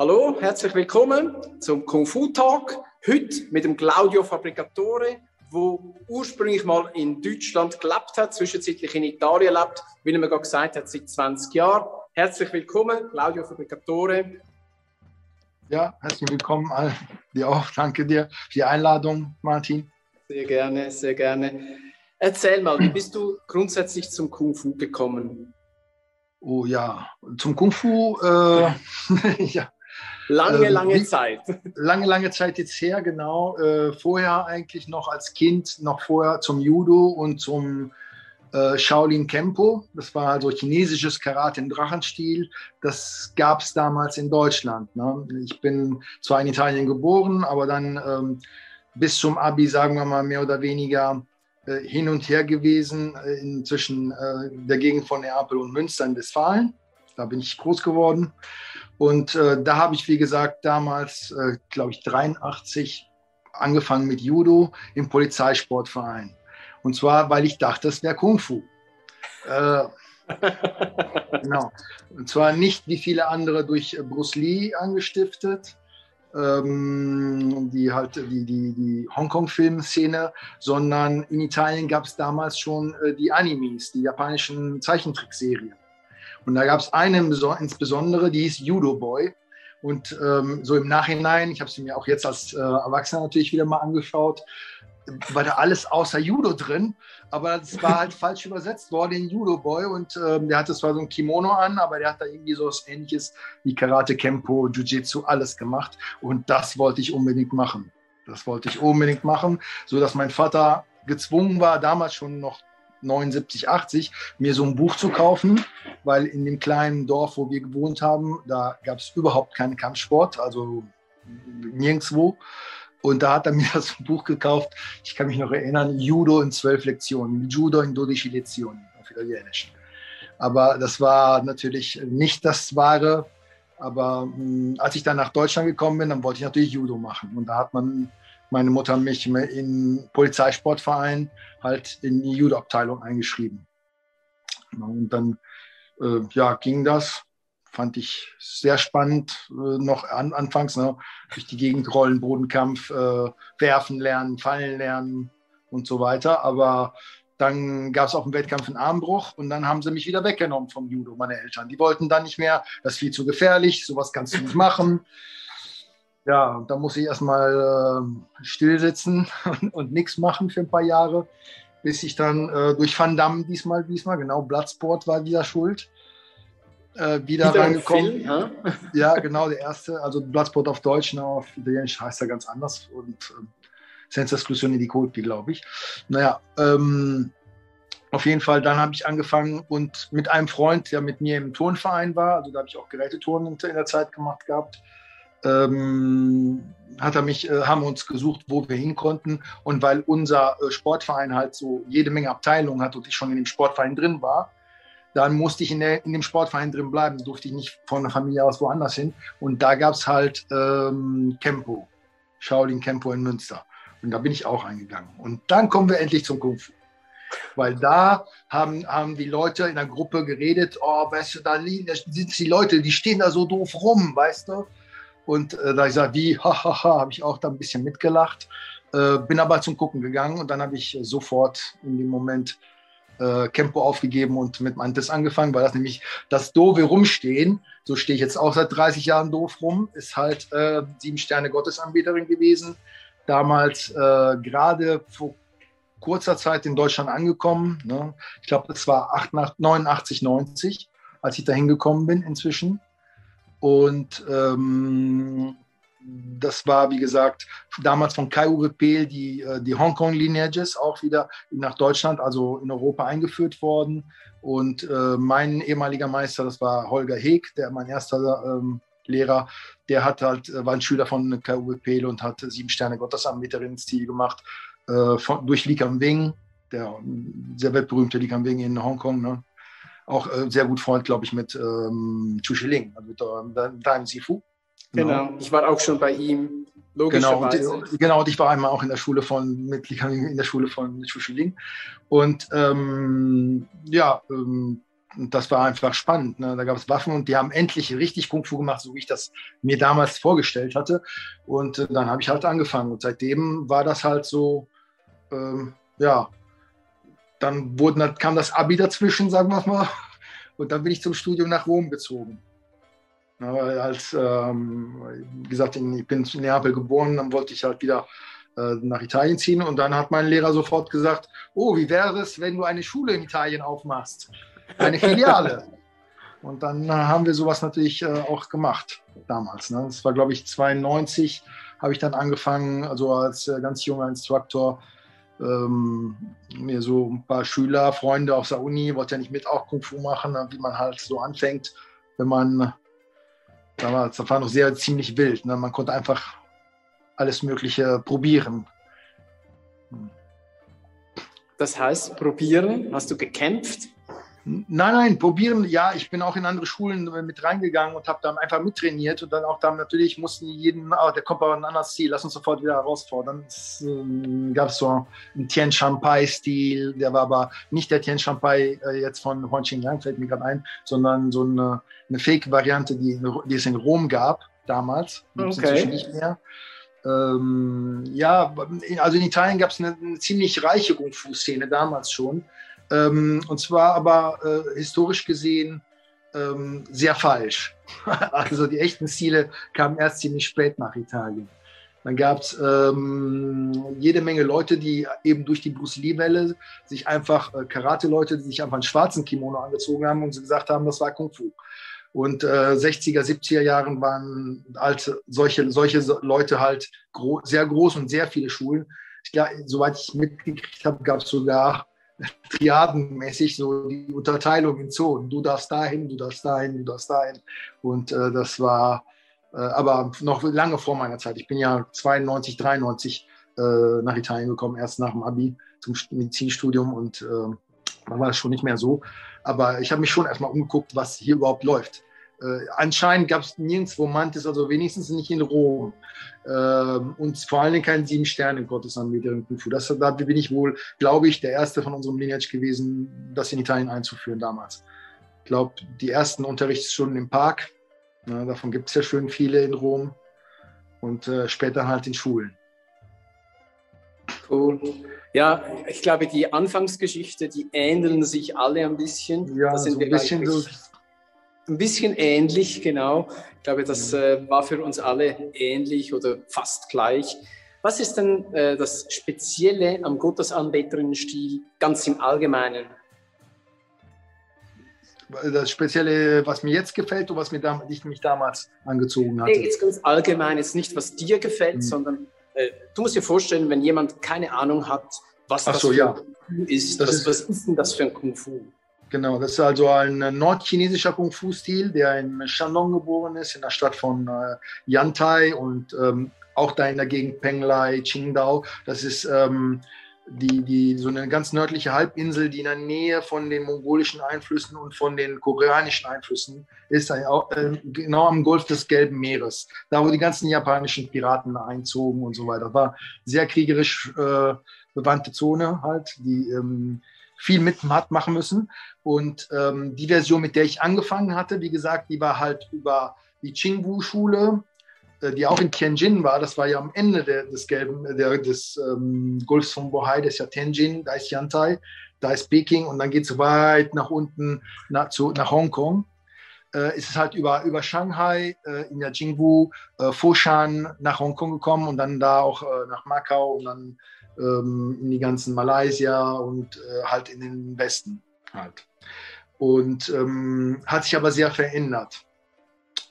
Hallo, herzlich willkommen zum Kung Fu Talk. Heute mit dem Claudio Fabricatore, wo ursprünglich mal in Deutschland gelebt hat, zwischenzeitlich in Italien lebt, wie er mir gerade gesagt hat, seit 20 Jahren. Herzlich willkommen, Claudio Fabricatore. Ja, herzlich willkommen all dir auch. Danke dir für die Einladung, Martin. Sehr gerne, sehr gerne. Erzähl mal, wie bist du grundsätzlich zum Kung Fu gekommen? Oh ja, zum Kung Fu, äh, ja, Lange, ähm, lange Zeit. Lange, lange Zeit jetzt her, genau. Äh, vorher eigentlich noch als Kind, noch vorher zum Judo und zum äh, Shaolin Kempo. Das war also chinesisches Karate im Drachenstil. Das gab es damals in Deutschland. Ne? Ich bin zwar in Italien geboren, aber dann ähm, bis zum Abi, sagen wir mal, mehr oder weniger äh, hin und her gewesen, äh, inzwischen äh, der Gegend von Neapel und Münster in Westfalen. Da bin ich groß geworden. Und äh, da habe ich, wie gesagt, damals, äh, glaube ich, 83 angefangen mit Judo im Polizeisportverein. Und zwar, weil ich dachte, das wäre Kung Fu. Äh, genau. Und zwar nicht wie viele andere durch Bruce Lee angestiftet, ähm, die halt die, die, die Hongkong-Filmszene, sondern in Italien gab es damals schon äh, die Animes, die japanischen Zeichentrickserien. Und da gab es eine insbesondere, die hieß Judo Boy. Und ähm, so im Nachhinein, ich habe sie mir auch jetzt als äh, Erwachsener natürlich wieder mal angeschaut, war da alles außer Judo drin, aber es war halt falsch übersetzt worden in Judo Boy und ähm, der hatte zwar so ein Kimono an, aber der hat da irgendwie so was ähnliches wie Karate, Kempo, Jiu-Jitsu, alles gemacht und das wollte ich unbedingt machen. Das wollte ich unbedingt machen, so dass mein Vater gezwungen war, damals schon noch 79, 80, mir so ein Buch zu kaufen, weil in dem kleinen Dorf, wo wir gewohnt haben, da gab es überhaupt keinen Kampfsport, also nirgendwo. Und da hat er mir das Buch gekauft. Ich kann mich noch erinnern, Judo in zwölf Lektionen, Judo in dodici Lezioni auf Italienisch. Aber das war natürlich nicht das Wahre. Aber mh, hm, als ich dann nach Deutschland gekommen bin, dann wollte ich natürlich Judo machen. Und da hat man meine Mutter mich in Polizeisportverein halt in die Judo-Abteilung eingeschrieben. Und dann äh, ja, ging das. Fand ich sehr spannend, äh, noch an, anfangs, ne, durch die Gegend rollen, Bodenkampf, äh, werfen lernen, fallen lernen und so weiter. Aber dann gab es auch einen Wettkampf in Armbruch und dann haben sie mich wieder weggenommen vom Judo, meine Eltern. Die wollten dann nicht mehr, das ist viel zu gefährlich, sowas kannst du nicht machen. Ja, da muss ich erstmal äh, still sitzen und, und nichts machen für ein paar Jahre, bis ich dann äh, durch Van Damme diesmal, diesmal, genau, Bloodsport war wieder schuld, äh, wieder, wieder reingekommen. Film, ja? ja? genau, der erste, also Bloodsport auf Deutsch, na, auf Italienisch heißt er ganz anders und äh, Senza Esclusione di Colpi, glaube ich. Naja, ähm, auf jeden Fall, dann habe ich angefangen und mit einem Freund, der mit mir im Turnverein war, also da habe ich auch Gerätetouren in der Zeit gemacht gehabt, ähm, hat er mich, äh, haben uns gesucht, wo wir hin konnten. Und weil unser äh, Sportverein halt so jede Menge Abteilungen hat und ich schon in dem Sportverein drin war, dann musste ich in, der, in dem Sportverein drin bleiben, durfte ich nicht von der Familie aus woanders hin. Und da gab es halt ähm, Kempo, Shaolin Kempo in Münster. Und da bin ich auch eingegangen. Und dann kommen wir endlich zum Kung Fu. Weil da haben, haben die Leute in der Gruppe geredet, oh, weißt du, da sind die Leute, die stehen da so doof rum, weißt du. Und äh, da ich sage, wie, hahaha, habe ich auch da ein bisschen mitgelacht. Äh, bin aber zum Gucken gegangen und dann habe ich sofort in dem Moment äh, Campo aufgegeben und mit Mantis angefangen, weil das nämlich das doofe Rumstehen, so stehe ich jetzt auch seit 30 Jahren doof rum, ist halt äh, sieben Sterne Gottesanbeterin gewesen. Damals äh, gerade vor kurzer Zeit in Deutschland angekommen. Ne? Ich glaube, das war 89, 90, als ich da hingekommen bin inzwischen. Und ähm, das war, wie gesagt, damals von Kai Uwe Pehl die, äh, die Hongkong Lineages auch wieder nach Deutschland, also in Europa eingeführt worden. Und äh, mein ehemaliger Meister, das war Holger Heek, der mein erster ähm, Lehrer, der hat halt, äh, war ein Schüler von Kai Uwe Pehl und hat sieben Sterne Gottesanbeterin-Stil gemacht, äh, von, durch Li Kam Wing, der sehr weltberühmte Li Kam Wing in Hongkong. Ne? Auch äh, sehr gut Freund, glaube ich, mit ähm, Chu Shiling, also mit äh, Dai Sifu. Genau. genau. ich war auch schon bei ihm. Logischerweise. Genau, und, genau, und ich war einmal auch in der Schule von, mit, in der Schule von Chu Shiling. Und ähm, ja, ähm, das war einfach spannend. Ne? Da gab es Waffen und die haben endlich richtig Kung Fu gemacht, so wie ich das mir damals vorgestellt hatte. Und äh, dann habe ich halt angefangen. Und seitdem war das halt so, ähm, ja, dann wurden, kam das Abi dazwischen, sagen wir mal. Und dann bin ich zum Studium nach Rom gezogen. Ja, als, ähm, wie gesagt, ich bin in Neapel geboren, dann wollte ich halt wieder äh, nach Italien ziehen. Und dann hat mein Lehrer sofort gesagt, oh, wie wäre es, wenn du eine Schule in Italien aufmachst? Eine Filiale. Und dann äh, haben wir sowas natürlich äh, auch gemacht damals. Ne? Das war, glaube ich, 92 habe ich dann angefangen, also als äh, ganz junger Instruktor, ähm, mir so ein paar Schüler, Freunde aus der Uni, wollte ja nicht mit auch Kung Fu machen, wie man halt so anfängt, wenn man, damals, das war noch sehr ziemlich wild, ne? man konnte einfach alles Mögliche probieren. Das heißt, probieren, hast du gekämpft? Nein, nein, probieren, ja, ich bin auch in andere Schulen mit reingegangen und habe dann einfach mittrainiert und dann auch dann natürlich mussten jeden, oh, der kommt aber ein anderes Ziel, lass uns sofort wieder herausfordern. Es ähm, gab so einen Tian Shampai-Stil, der war aber nicht der Tian Shampai äh, jetzt von Huan Qingyang, fällt mir gerade ein, sondern so eine, eine Fake-Variante, die, die es in Rom gab damals, okay. nicht mehr. Ähm, ja, also in Italien gab es eine, eine, ziemlich reiche Kung-Fu-Szene damals schon. Ähm, und zwar aber äh, historisch gesehen ähm, sehr falsch. also die echten Stile kamen erst ziemlich spät nach Italien. Dann gab es ähm, jede Menge Leute, die eben durch die Bruce Lee-Welle sich einfach, äh, Karate-Leute, die sich einfach einen schwarzen Kimono angezogen haben und sie gesagt haben, das war Kung Fu. Und äh, 60er, 70er Jahren waren halt solche, solche Leute halt gro sehr groß und sehr viele Schulen. Ich, glaub, soweit ich mitgekriegt habe, gab es sogar triadenmäßig so die Unterteilung in Zonen. Du darfst dahin, du darfst dahin, du darfst dahin. Und äh, das war äh, aber noch lange vor meiner Zeit. Ich bin ja 92, 93 äh, nach Italien gekommen, erst nach dem Abi zum Medizinstudium und äh, dann war es schon nicht mehr so. Aber ich habe mich schon erstmal umgeguckt, was hier überhaupt läuft. Äh, anscheinend gab es nirgendwo Mantis, also wenigstens nicht in Rom. Ähm, und vor allen Dingen kein Sieben-Sterne-Gottesanbeter in Kung Fu. Das, da bin ich wohl, glaube ich, der erste von unserem Lineage gewesen, das in Italien einzuführen damals. Ich glaube, die ersten Unterrichtsstunden im Park, na, davon gibt es ja schön viele in Rom. Und äh, später halt in Schulen. Cool. Ja, ich glaube, die Anfangsgeschichte, die ähneln sich alle ein bisschen. Ja, so ein bisschen so. Ein bisschen ähnlich, genau. Ich glaube, das äh, war für uns alle ähnlich oder fast gleich. Was ist denn äh, das Spezielle am Gottesanbeterinnenstil ganz im Allgemeinen? Das Spezielle, was mir jetzt gefällt oder was mir da, ich mich damals angezogen hatte? Nee, jetzt ganz allgemein, jetzt nicht, was dir gefällt, mhm. sondern äh, du musst dir vorstellen, wenn jemand keine Ahnung hat, was Ach das so, ja. ist, das was, ist, was ist denn das für ein Kung Fu? Genau, das ist also ein nordchinesischer Kung Fu-Stil, der in Shandong geboren ist, in der Stadt von äh, Yantai und ähm, auch da in der Gegend Penglai, Qingdao. Das ist ähm, die, die, so eine ganz nördliche Halbinsel, die in der Nähe von den mongolischen Einflüssen und von den koreanischen Einflüssen ist, äh, genau am Golf des Gelben Meeres, da wo die ganzen japanischen Piraten einzogen und so weiter. War sehr kriegerisch äh, bewandte Zone halt, die ähm, viel mit machen müssen. Und ähm, die Version, mit der ich angefangen hatte, wie gesagt, die war halt über die Qingwu-Schule äh, die auch in Tianjin war, das war ja am Ende der, des gelben, der, des ähm, Golfs von Bohai, das ist ja Tianjin, da ist Yantai, da ist Peking und dann geht es weit nach unten nach, zu, nach Hongkong. Äh, ist es halt über, über Shanghai, äh, in der Jingwu, äh, Foshan nach Hongkong gekommen und dann da auch äh, nach Macau und dann ähm, in die ganzen Malaysia und äh, halt in den Westen halt. Und ähm, hat sich aber sehr verändert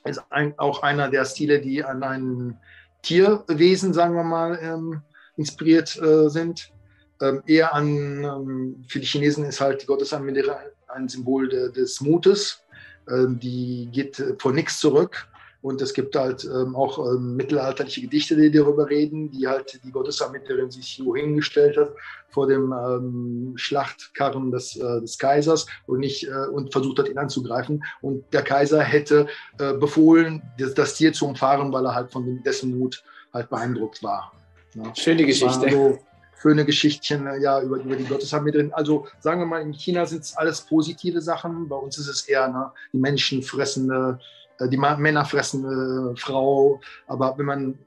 ist ein, auch einer der Stile, die an ein Tierwesen, sagen wir mal, ähm, inspiriert äh, sind. Ähm, eher an, ähm, für die Chinesen ist halt die Gottesanbeterin ein Symbol de, des Mutes. Ähm, die geht vor nichts zurück. Und es gibt halt ähm, auch ähm, mittelalterliche Gedichte, die darüber reden, die halt die Gottesanbeterin sich so hingestellt hat vor dem ähm, Schlachtkarren des, äh, des Kaisers und, nicht, äh, und versucht hat, ihn anzugreifen. Und der Kaiser hätte äh, befohlen, das, das, Tier zu umfahren, weil er halt von dessen Mut halt beeindruckt war. Ja. Schöne Geschichte. So, schöne Geschichtchen äh, ja, über, über die Gotteshaben drin. Also sagen wir mal, in China sind es alles positive Sachen. Bei uns ist es eher ne, die Menschen fressende, äh, die Männer fressende Frau. Aber wenn man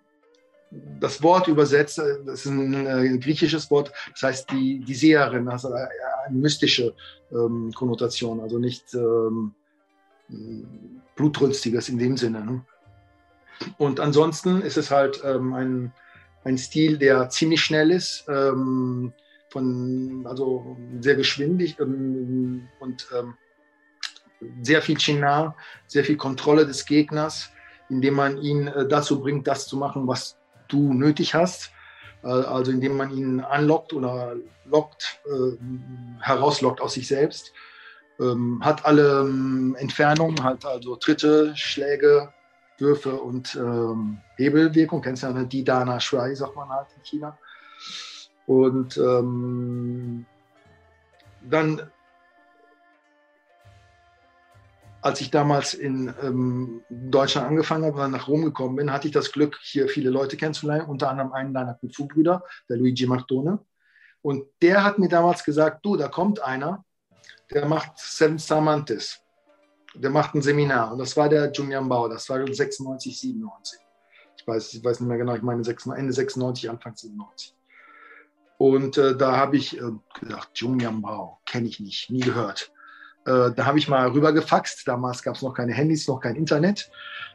das Wort übersetzt, äh, das ist ein äh, griechisches Wort, das heißt die, die Seherin, also eine, eine mystische ähm, Konnotation, also nicht ähm, blutrünstiges in dem Sinne. Ne? Und ansonsten ist es halt ähm, ein, ein Stil, der ziemlich schnell ist, ähm, von, also sehr geschwindig ähm, und ähm, sehr viel Chinar, sehr viel Kontrolle des Gegners, indem man ihn äh, dazu bringt, das zu machen, was du nötig hast. Äh, also indem man ihn anlockt oder lockt, äh, herauslockt aus sich selbst. Ähm, hat alle ähm, Entfernungen, hat also Tritte, Schläge, Würfe und ähm, Hebelwirkung. Kennst du ja, ne? die Dana Shuai, sagt man halt in China. Und ähm, dann als ich damals in ähm, Deutschland angefangen habe und dann nach Rom gekommen bin, hatte ich das Glück, hier viele Leute kennenzulernen, unter anderem einen deiner Kung-Fu-Brüder, der Luigi Martone. Und der hat mir damals gesagt, du, da kommt einer, der macht Seven Samantes. Der macht ein Seminar. Und das war der Junian Bao, das war 96, 97. Ich weiß, ich weiß nicht mehr genau, ich meine Ende 96, Anfang 97. Und äh, da habe ich äh, gedacht, Junian Bao, kenne ich nicht, nie gehört. Äh, da habe ich mal rübergefaxt. Damals gab es noch keine Handys, noch kein Internet.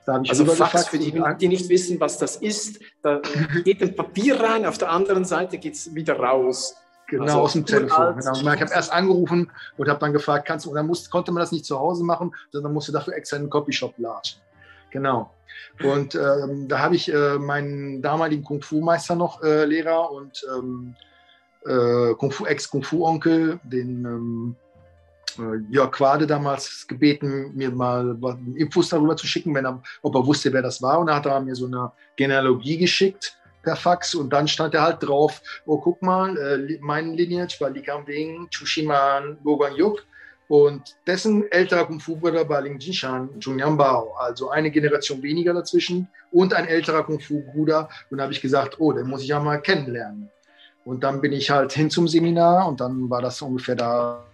Da ich also Fax, für die, die nicht wissen, was das ist, da geht ein Papier rein, auf der anderen Seite geht es wieder raus. Genau, also aus dem Telefon. Genau. Ich habe erst angerufen und habe dann gefragt, kannst du, und dann musste, konnte man das nicht zu Hause machen, sondern musste dafür extra in den Copyshop latschen. Genau. Und ähm, da habe ich äh, meinen damaligen Kung-Fu-Meister noch, äh, Lehrer und ähm, äh, Kung-Fu, Ex-Kung-Fu-Onkel, den ähm, äh, Jörg Quade damals gebeten, mir mal Infos darüber zu schicken, wenn er, ob er wusste, wer das war. Und dann hat er mir so eine Genealogie geschickt per Fax und dann stand er halt drauf, oh guck mal, äh, mein Lineage war Li Kangwing, Chushiman, Yuk und dessen älterer Kung-Fu-Bruder war Ling Jinshan, Junian Bao, also eine Generation weniger dazwischen und ein älterer Kung-Fu-Bruder. Und da habe ich gesagt, oh, den muss ich ja mal kennenlernen. Und dann bin ich halt hin zum Seminar und dann war das ungefähr da,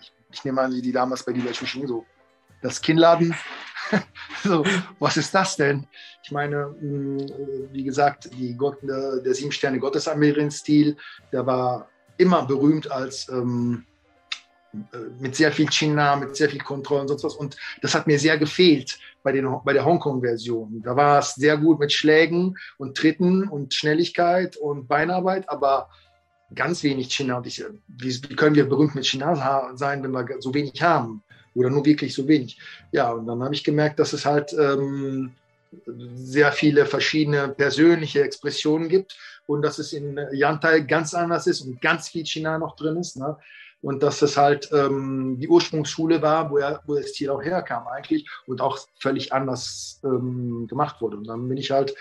ich ich nehme an, die damals bei Liga Chuching so, das Kinnladen. so, was ist das denn? Ich meine, hm, wie gesagt, die Gott, der sieben Sterne Gottesarmeerin-Stil, der war immer berühmt als ähm, äh, mit sehr viel China, mit sehr viel Kontrolle und sonst was. Und das hat mir sehr gefehlt bei, den, bei der Hongkong-Version. Da war es sehr gut mit Schlägen und Tritten und Schnelligkeit und Beinarbeit, aber ganz wenig China. Ich, wie, wie können wir berühmt mit China sein, wenn wir so wenig haben? Oder nur wirklich so wenig? Ja, und dann habe ich gemerkt, dass es halt ähm, sehr viele verschiedene persönliche Expressionen gibt und dass es in Yantai ganz anders ist und ganz viel China noch drin ist. Ne? Und dass es halt ähm, die Ursprungsschule war, wo, er, wo das Stil auch herkam eigentlich und auch völlig anders ähm, gemacht wurde. Und dann bin ich halt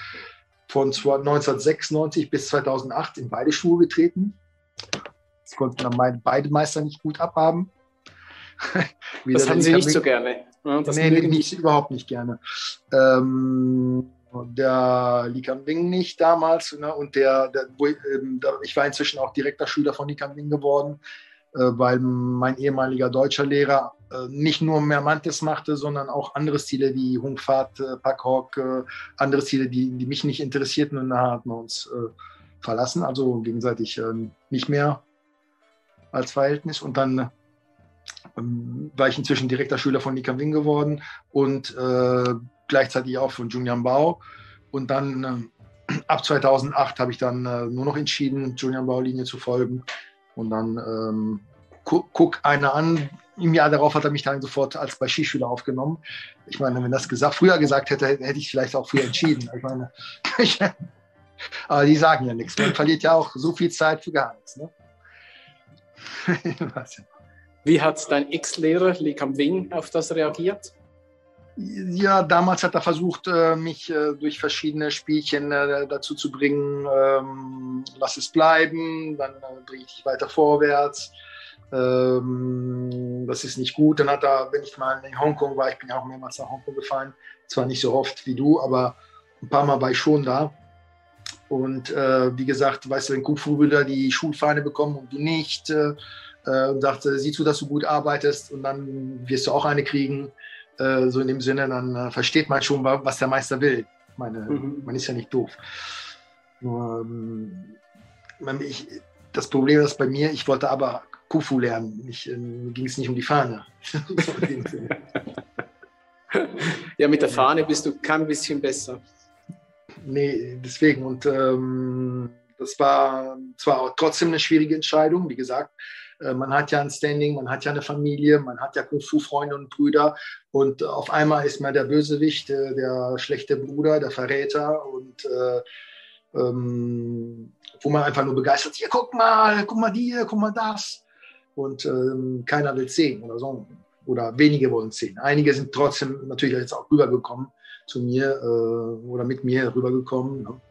von 1996 bis 2008 in beide Schuhe getreten. Das konnten dann beide Meister nicht gut abhaben. das haben sie nicht so gerne. Ja, das nee, nee nicht, überhaupt nicht gerne. Ähm, der Li Kambing nicht damals ne, und der, der, ähm, ich war inzwischen auch direkter Schüler von Li Kambing geworden, äh, weil mein ehemaliger deutscher Lehrer äh, nicht nur Mermantes machte, sondern auch andere Stile wie Hungfat, äh, Pakhok, äh, andere Stile, die, die mich nicht interessierten und da hatten wir uns äh, verlassen, also gegenseitig ähm, nicht mehr als Verhältnis und dann ähm, war ich inzwischen direkter Schüler von Nika Wing geworden und äh, gleichzeitig auch von Julian Bao und dann ab 2008 habe ich dann nur noch entschieden, Julian Bao-Linie zu folgen und dann ähm, guck, guck einer an. Im Jahr darauf hat er mich dann sofort als bei Skischüler aufgenommen. Ich meine, wenn das gesagt, früher gesagt hätte, hätte ich vielleicht auch früher entschieden. Ich meine, aber die sagen ja nichts. Man verliert ja auch so viel Zeit für gar nichts. Ne? Wie hat dein Ex-Lehrer Li Kam Wing auf das reagiert? Ja, damals hat er versucht, äh, mich äh, durch verschiedene Spielchen äh, dazu zu bringen, ähm, lass es bleiben, dann bringe ich dich weiter vorwärts. Ähm, das ist nicht gut. Dann hat er, wenn ich mal in Hongkong war, ich bin ja auch mehrmals nach Hongkong gefahren, zwar nicht so oft wie du, aber ein paar Mal war ich schon da. Und äh, wie gesagt, weißt du, wenn Kung-Fu-Brüder die Schulfahne bekommen und du nicht, äh, äh und sagte, sieh zu, dass du gut arbeitest und dann wirst du auch eine kriegen. Äh, so in dem Sinne, dann äh, versteht man schon, was der Meister will. Meine, mhm. Man ist ja nicht doof. Nur, ähm, ich, das Problem ist bei mir, ich wollte aber Kufu lernen. Ich, äh, ging es nicht um die Fahne. ja, mit der Fahne bist du kein bisschen besser. Nee, deswegen. Und ähm, das war zwar trotzdem eine schwierige Entscheidung. Wie gesagt, äh, man hat ja ein Standing, man hat ja eine Familie, man hat ja Kung-Fu-Freunde und Brüder. Und auf einmal ist man der Bösewicht, äh, der schlechte Bruder, der Verräter. Und äh, ähm, wo man einfach nur begeistert ist, hier, guck mal, guck mal dir, guck mal das und ähm, keiner will sehen oder so. Oder wenige wollen sehen. Einige sind trotzdem natürlich jetzt auch rübergekommen zu mir äh, oder mit mir rübergekommen. Ne?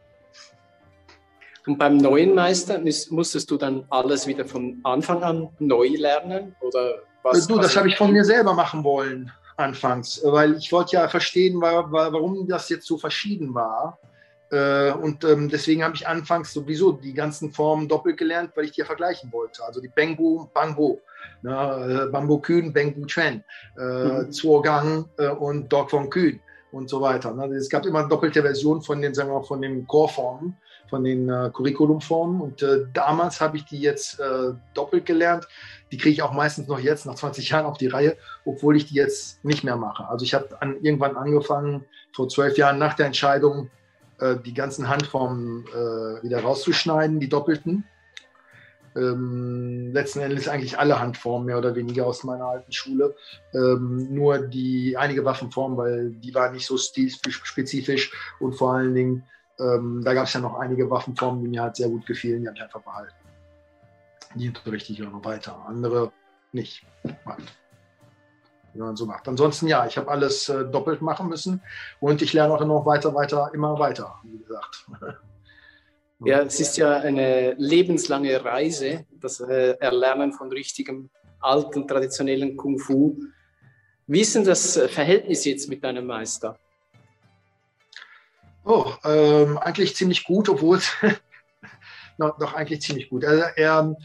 Und beim neuen Meister musstest du dann alles wieder von Anfang an neu lernen? Oder was? Du, das habe ich von mir selber machen wollen anfangs, weil ich wollte ja verstehen, warum das jetzt so verschieden war. Äh, und ähm, deswegen habe ich anfangs sowieso die ganzen Formen doppelt gelernt, weil ich die ja vergleichen wollte. Also die Bengbu, Bangbo, ne, äh, Bambo Kühn, Bengbu Chen, äh, mhm. Zuogang und Dog von Kühn und so weiter. Ne. Es gab immer doppelte Versionen von den, sagen wir mal, von den Core-Formen, von den äh, Curriculum-Formen. Und äh, damals habe ich die jetzt äh, doppelt gelernt. Die kriege ich auch meistens noch jetzt, nach 20 Jahren, auf die Reihe, obwohl ich die jetzt nicht mehr mache. Also ich habe an, irgendwann angefangen, vor zwölf Jahren nach der Entscheidung, äh, die ganzen Handformen äh, wieder rauszuschneiden, die doppelten. Ähm, letzten Endes eigentlich alle Handformen mehr oder weniger aus meiner alten Schule. Ähm, nur die einige Waffenformen, weil die waren nicht so stilspezifisch und vor allen Dingen, ähm, da gab es ja noch einige Waffenformen, die mir halt sehr gut gefielen, die habe ich einfach behalten. Die unterrichte ich auch noch weiter. Andere nicht. Halt wie man so macht. Ansonsten ja, ich habe alles äh, doppelt machen müssen und ich lerne auch noch weiter, weiter, immer weiter, wie gesagt. Ja, es ist ja eine lebenslange Reise, das äh, Erlernen von richtigem, alten, traditionellen Kung Fu. Wie ist denn das äh, Verhältnis jetzt mit deinem Meister? Oh, ähm, eigentlich ziemlich gut, obwohl es doch, doch, eigentlich ziemlich gut. Also er,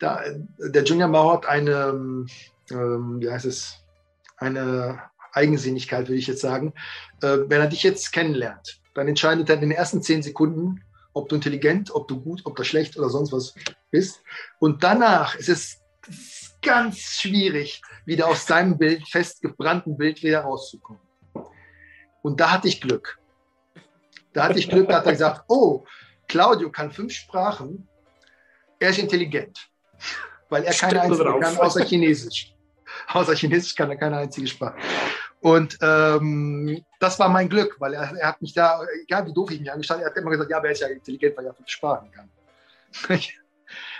da, der Junior Mao hat eine, ähm, wie heißt es, eine Eigensinnigkeit, würde ich jetzt sagen. Äh, wenn er dich jetzt kennenlernt, dann entscheidet er in den ersten zehn Sekunden, ob du intelligent, ob du gut, ob du schlecht oder sonst was bist. Und danach ist es ganz schwierig, wieder aus seinem Bild, festgebrannten Bild wieder rauszukommen. Und da hatte ich Glück. Da hatte ich Glück, da hat er gesagt, oh, Claudio kann fünf Sprachen, er ist intelligent, weil er keine einzige kann, außer Chinesisch. Außer Chinesisch kann er keine einzige Sprache. Und ähm, das war mein Glück, weil er, er, hat mich da, egal wie doof ich mich angestellt er hat immer gesagt, ja, aber er ist ja intelligent, weil er fünf Sprachen kann.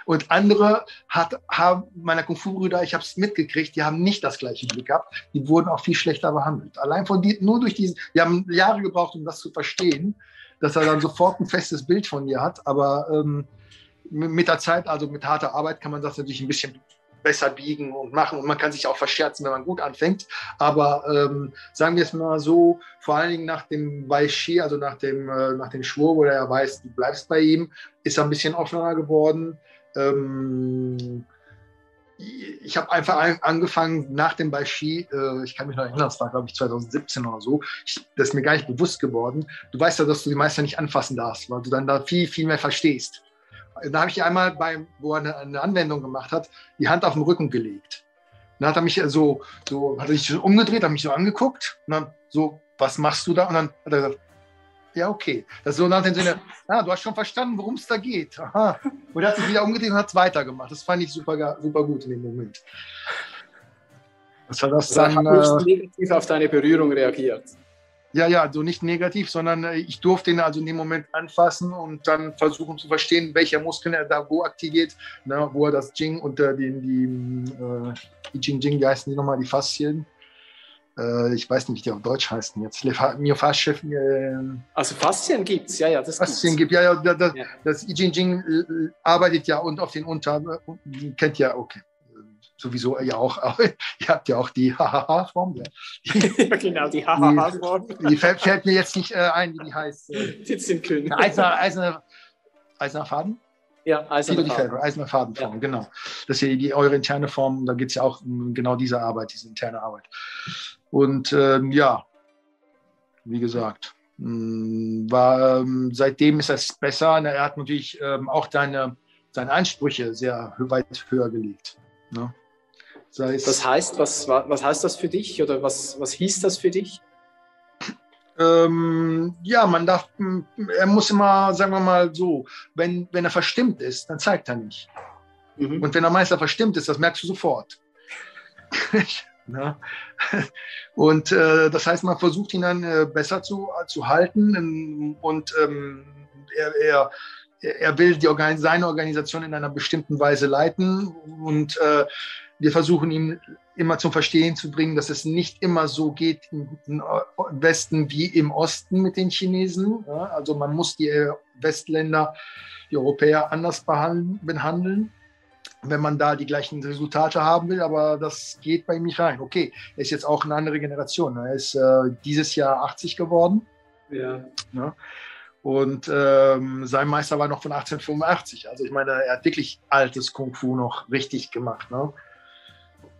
Und andere hat, haben, meiner Kung-Fu-Brüder, ich habe es mitgekriegt, die haben nicht das gleiche Glück gehabt. Die wurden auch viel schlechter behandelt. Allein von die, nur durch diesen, die haben Jahre gebraucht, um das zu verstehen, dass er dann sofort ein festes Bild von dir hat. Aber ähm, mit der Zeit, also mit harter Arbeit, kann man das natürlich ein bisschen besser biegen und machen. Und man kann sich auch verscherzen, wenn man gut anfängt. Aber ähm, sagen wir es mal so, vor allen Dingen nach dem Weishi, also nach dem, äh, nach dem Schwur, wo er weiß, du bleibst bei ihm, ist er ein bisschen offener geworden. Ähm, ich habe einfach angefangen nach dem Baishi, äh, ich kann mich noch erinnern, das war glaube ich 2017 oder so, ich, das ist mir gar nicht bewusst geworden. Du weißt ja, dass du die Meister nicht anfassen darfst, weil du dann da viel, viel mehr verstehst da habe ich einmal, beim, wo er eine, eine, Anwendung gemacht hat, die Hand auf den Rücken gelegt. Dann hat er mich so, so hat er sich umgedreht, hat mich so angeguckt und dann so, was machst du da? Und dann hat er gesagt, ja, okay. Das ist so nach dem Sinne, ah, du hast schon verstanden, worum es da geht. Aha. Und er hat sich wieder umgedreht und hat es weitergemacht. Das fand ich super, super gut in dem Moment. Was war das dann? Ich nicht äh, negativ auf deine Berührung reagiert. Ja, ja, so nicht negativ, sondern äh, ich durfte ihn also in dem Moment anfassen und dann versuchen zu verstehen, welcher Muskel er da wo aktiviert, ne, wo er das Jing und äh, die, die, äh, die Jing Jing, wie heißen die nochmal, die Faszien? Äh, ich weiß nicht, wie die auf Deutsch heißen jetzt. Myofaschef. Äh, also Faszien gibt es, ja, ja, das Faszien gibt ja, ja, das, ja. das I Jing Jing äh, arbeitet ja und auf den Unter, kennt ja, okay sowieso ja auch, ihr habt ja auch die HHH-Form. Ja, genau, die HHH-Form. Die, die, fällt, mir jetzt nicht äh, ein, wie die heißt. Sitzt in Köln. Eiserne, Eiserne, Eiserner Faden? Ja, Eiserner Faden. Eiserner Fadenform, ja. genau. Das ist ja die, eure interne Form, da geht es ja auch um genau diese Arbeit, diese interne Arbeit. Und ähm, ja, wie gesagt, mm, war, ähm, seitdem ist es besser. Er hat natürlich ähm, auch deine, seine Ansprüche sehr weit höher gelegt. Ne? Das heißt, was, was heißt das für dich oder was, was hieß das für dich? Ähm, ja, man darf, er muss immer, sagen wir mal so, wenn, wenn er verstimmt ist, dann zeigt er nicht. Mhm. Und wenn der Meister verstimmt ist, das merkst du sofort. Und äh, das heißt, man versucht ihn dann äh, besser zu, zu halten ähm, und ähm, er, er, er will die Organ seine Organisation in einer bestimmten Weise leiten und äh, wir versuchen ihn immer zum Verstehen zu bringen, dass es nicht immer so geht im Westen wie im Osten mit den Chinesen. also man muss die Westländer, die Europäer anders behandeln, wenn man da die gleichen Resultate haben will. Aber das geht bei ihm nicht rein. Okay, er ist jetzt auch eine andere Generation. Er ist äh, dieses Jahr 80 geworden. Ja. ja. Und ähm, sein Meister war noch von 1885. Also ich meine, er hat wirklich altes Kung Fu noch richtig gemacht. Ne?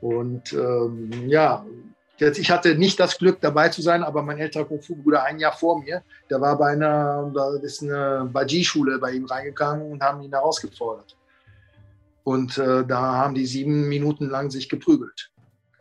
Und ähm, ja, jetzt, ich hatte nicht das Glück dabei zu sein, aber mein älterer Kung Fu Bruder ein Jahr vor mir, der war bei einer, da ist eine Baji-Schule bei ihm reingegangen und haben ihn herausgefordert. Und äh, da haben die sieben Minuten lang sich geprügelt.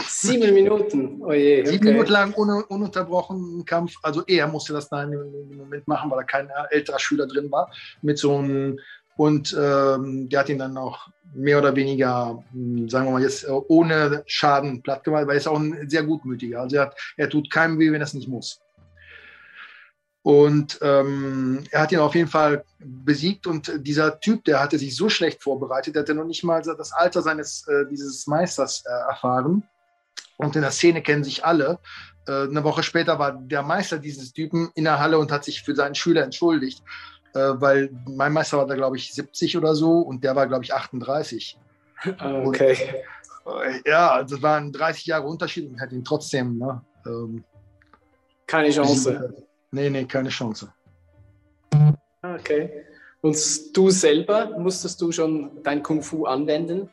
Sieben Minuten? Oh je, okay. Sieben Minuten lang un ununterbrochen Kampf. Also er musste das dann im Moment machen, weil da kein älterer Schüler drin war. Mit so einem, und ähm, der hat ihn dann auch mehr oder weniger, hm, sagen wir mal jetzt, äh, ohne Schaden platt gemacht, weil er ist auch ein sehr gutmütiger. Also er, hat, er tut keinem weh, wenn er es nicht muss. Und ähm, er hat ihn auf jeden Fall besiegt und dieser Typ, der hatte sich so schlecht vorbereitet, der hatte noch nicht mal das Alter seines äh, dieses Meisters äh, erfahren. Und in der Szene kennen sich alle. Äh, eine Woche später war der Meister dieses Typen in der Halle und hat sich für seinen Schüler entschuldigt weil mein Meister war da, glaube ich, 70 oder so und der war, glaube ich, 38. Okay. Und, äh, ja, das waren 30 Jahre Unterschied und hat ihn trotzdem. Ne, ähm, keine Chance. Nee, nee, keine Chance. Okay. Und du selber, musstest du schon dein Kung Fu anwenden?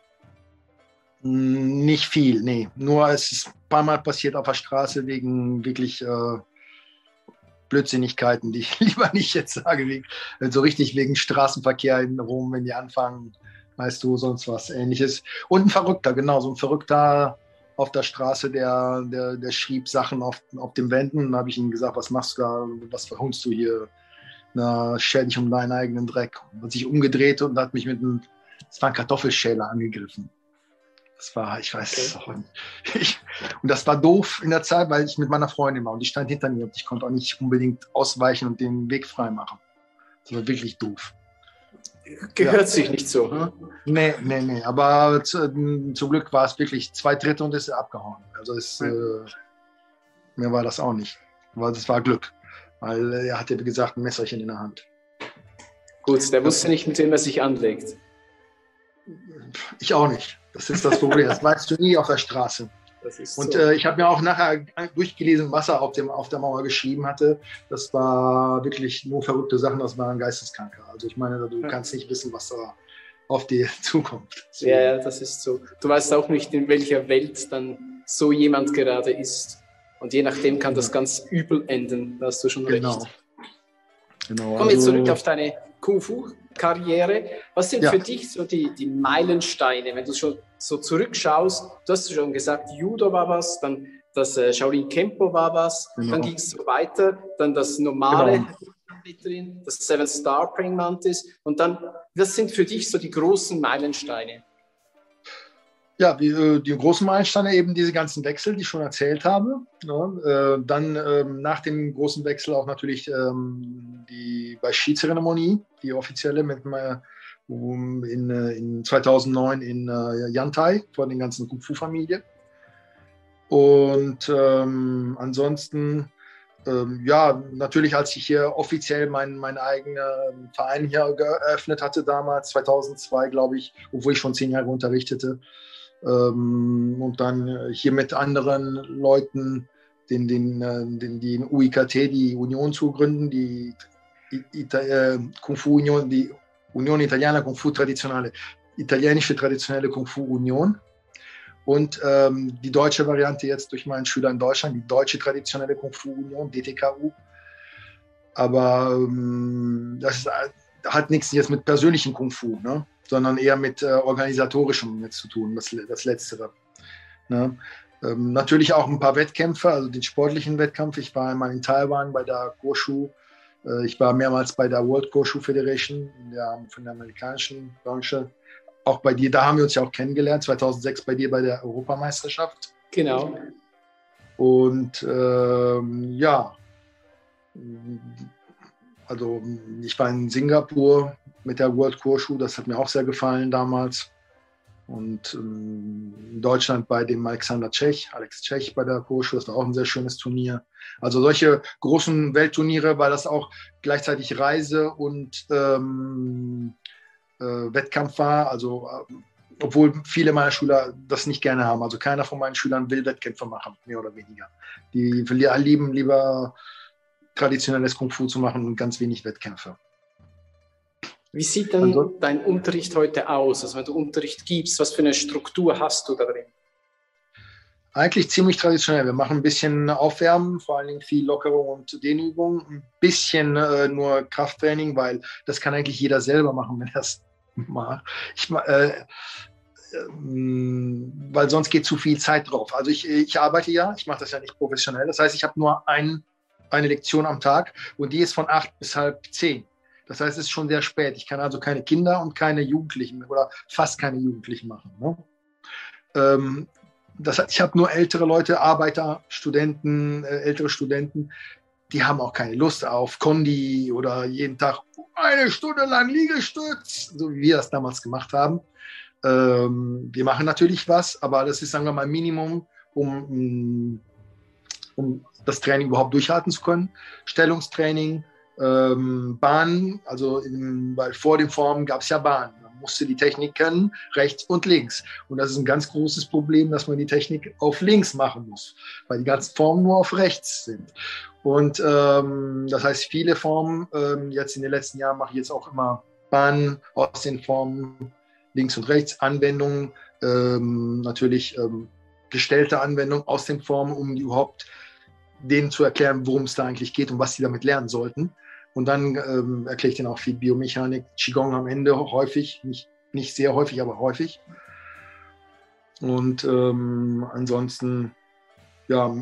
Hm, nicht viel, nee. Nur es ist ein paar Mal passiert auf der Straße wegen wirklich äh, Blödsinnigkeiten, die ich lieber nicht jetzt sage, wegen, so richtig wegen Straßenverkehr in Rom, wenn die anfangen, weißt du, sonst was ähnliches. Und ein Verrückter, genau, so ein Verrückter auf der Straße, der, der, der schrieb Sachen auf, auf den Wänden. Dann habe ich ihm gesagt, was machst du da, was verhunzt du hier? Na, schäl dich um deinen eigenen Dreck. Und hat sich umgedreht und hat mich mit einem, es war ein Kartoffelschäler angegriffen. Das war, ich weiß okay. Ich, und das war doof in der Zeit, weil ich mit meiner Freundin war und die stand hinter mir und ich konnte auch nicht unbedingt ausweichen und den Weg frei machen. Das war wirklich doof. Gehört ja. sich nicht so, hm? Nee, nee, nee. Aber zu, zum Glück war es wirklich zwei Drittel und ist abgehauen. Also es, ja. äh, mir war das auch nicht. Aber das war Glück. Weil er hatte, wie gesagt, ein Messerchen in der Hand. Gut, der wusste nicht, mit wem er sich anlegt. Ich auch nicht. Das ist das Problem. Das weißt du nie auf der Straße. Und so. äh, ich habe mir auch nachher durchgelesen, was er auf, dem, auf der Mauer geschrieben hatte. Das war wirklich nur verrückte Sachen, das waren Geisteskranker. Also ich meine, du ja. kannst nicht wissen, was da auf dir zukommt. So. Ja, ja, das ist so. Du weißt auch nicht, in welcher Welt dann so jemand gerade ist. Und je nachdem kann das ganz übel enden. Da hast du schon genau. recht. Genau. Komm jetzt also, zurück auf deine Kung-Fu-Karriere. Was sind ja. für dich so die, die Meilensteine, wenn du schon so zurückschaust? Du hast schon gesagt, Judo war was, dann das äh, Shaolin Kempo war was, genau. dann ging es so weiter, dann das normale genau. das Seven Star Praying Mantis und dann, das sind für dich so die großen Meilensteine. Ja, die, äh, die großen Meilensteine eben diese ganzen Wechsel, die ich schon erzählt habe. Ne? äh, dann ähm, nach dem großen Wechsel auch natürlich ähm, die Bashi-Zeremonie, die offizielle mit in, äh, in 2009 in äh, Yantai vor den ganzen Kung Fu-Familie. Und ähm, ansonsten, ähm, ja, natürlich, als ich hier offiziell meinen mein eigenen Verein hier geöffnet hatte damals, 2002, glaube ich, obwohl ich schon zehn Jahre unterrichtete, ähm, und dann äh, hier mit anderen Leuten den, den, äh, den, die UIKT, die Union zu gründen, die Ita, äh, Kung Fu Union, die Unione Italiana Kung Fu Traditionale, italienische traditionelle Kung Fu Union. Und ähm, die deutsche Variante jetzt durch meinen Schüler in Deutschland, die deutsche traditionelle Kung Fu Union, DTKU. Aber ähm, das ist, hat nichts jetzt mit persönlichem Kung Fu, ne? Sondern eher mit äh, organisatorischem jetzt zu tun, das, das Letztere. Ne? Ähm, natürlich auch ein paar Wettkämpfe, also den sportlichen Wettkampf. Ich war einmal in Taiwan bei der Goshu. Äh, ich war mehrmals bei der World Goshu Federation der, von der amerikanischen Branche. Auch bei dir, da haben wir uns ja auch kennengelernt, 2006 bei dir bei der Europameisterschaft. Genau. Und ähm, ja, also ich war in Singapur mit der World Kurschuh, das hat mir auch sehr gefallen damals. Und ähm, in Deutschland bei dem Alexander Tschech, Alex Tschech bei der Kurschuh, das war auch ein sehr schönes Turnier. Also solche großen Weltturniere, weil das auch gleichzeitig Reise und ähm, äh, Wettkampf war. Also äh, obwohl viele meiner Schüler das nicht gerne haben. Also keiner von meinen Schülern will Wettkämpfe machen, mehr oder weniger. Die lieben lieber traditionelles Kung Fu zu machen und ganz wenig Wettkämpfe. Wie sieht denn also, dein Unterricht heute aus? Also wenn du Unterricht gibst, was für eine Struktur hast du da drin? Eigentlich ziemlich traditionell. Wir machen ein bisschen Aufwärmen, vor allen Dingen viel Lockerung und Dehnübung, ein bisschen äh, nur Krafttraining, weil das kann eigentlich jeder selber machen, wenn er es macht. Ich, äh, äh, weil sonst geht zu viel Zeit drauf. Also ich, ich arbeite ja, ich mache das ja nicht professionell. Das heißt, ich habe nur einen eine Lektion am Tag und die ist von acht bis halb zehn. Das heißt, es ist schon sehr spät. Ich kann also keine Kinder und keine Jugendlichen oder fast keine Jugendlichen machen. Ne? Ähm, das ich habe nur ältere Leute, Arbeiter, Studenten, äh, ältere Studenten, die haben auch keine Lust auf Kondi oder jeden Tag eine Stunde lang Liegestütz, so wie wir das damals gemacht haben. Ähm, wir machen natürlich was, aber das ist, sagen wir mal, Minimum, um, um das Training überhaupt durchhalten zu können. Stellungstraining, ähm, Bahn, also in, weil vor den Formen gab es ja Bahn. Man musste die Technik kennen, rechts und links. Und das ist ein ganz großes Problem, dass man die Technik auf links machen muss, weil die ganzen Formen nur auf rechts sind. Und ähm, das heißt, viele Formen, ähm, jetzt in den letzten Jahren mache ich jetzt auch immer Bahnen aus den Formen links und rechts, Anwendungen, ähm, natürlich ähm, gestellte Anwendungen aus den Formen, um die überhaupt denen zu erklären, worum es da eigentlich geht und was sie damit lernen sollten. Und dann ähm, erkläre ich denen auch viel Biomechanik, Qigong am Ende häufig, nicht, nicht sehr häufig, aber häufig. Und ähm, ansonsten, ja,